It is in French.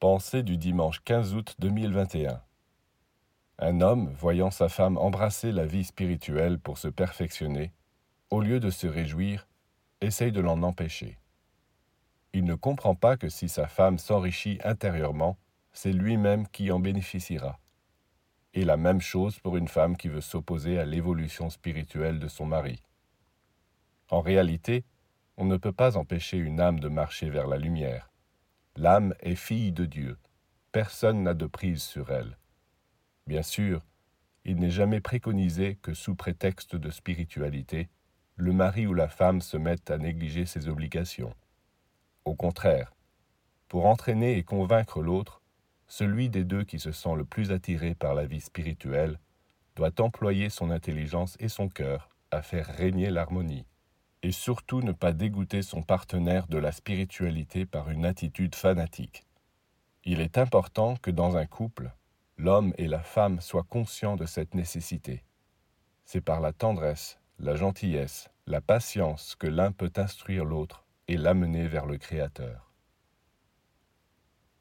Pensée du dimanche 15 août 2021. Un homme, voyant sa femme embrasser la vie spirituelle pour se perfectionner, au lieu de se réjouir, essaye de l'en empêcher. Il ne comprend pas que si sa femme s'enrichit intérieurement, c'est lui-même qui en bénéficiera. Et la même chose pour une femme qui veut s'opposer à l'évolution spirituelle de son mari. En réalité, on ne peut pas empêcher une âme de marcher vers la lumière L'âme est fille de Dieu. Personne n'a de prise sur elle. Bien sûr, il n'est jamais préconisé que sous prétexte de spiritualité, le mari ou la femme se mette à négliger ses obligations. Au contraire, pour entraîner et convaincre l'autre, celui des deux qui se sent le plus attiré par la vie spirituelle doit employer son intelligence et son cœur à faire régner l'harmonie et surtout ne pas dégoûter son partenaire de la spiritualité par une attitude fanatique. Il est important que dans un couple, l'homme et la femme soient conscients de cette nécessité. C'est par la tendresse, la gentillesse, la patience que l'un peut instruire l'autre et l'amener vers le Créateur.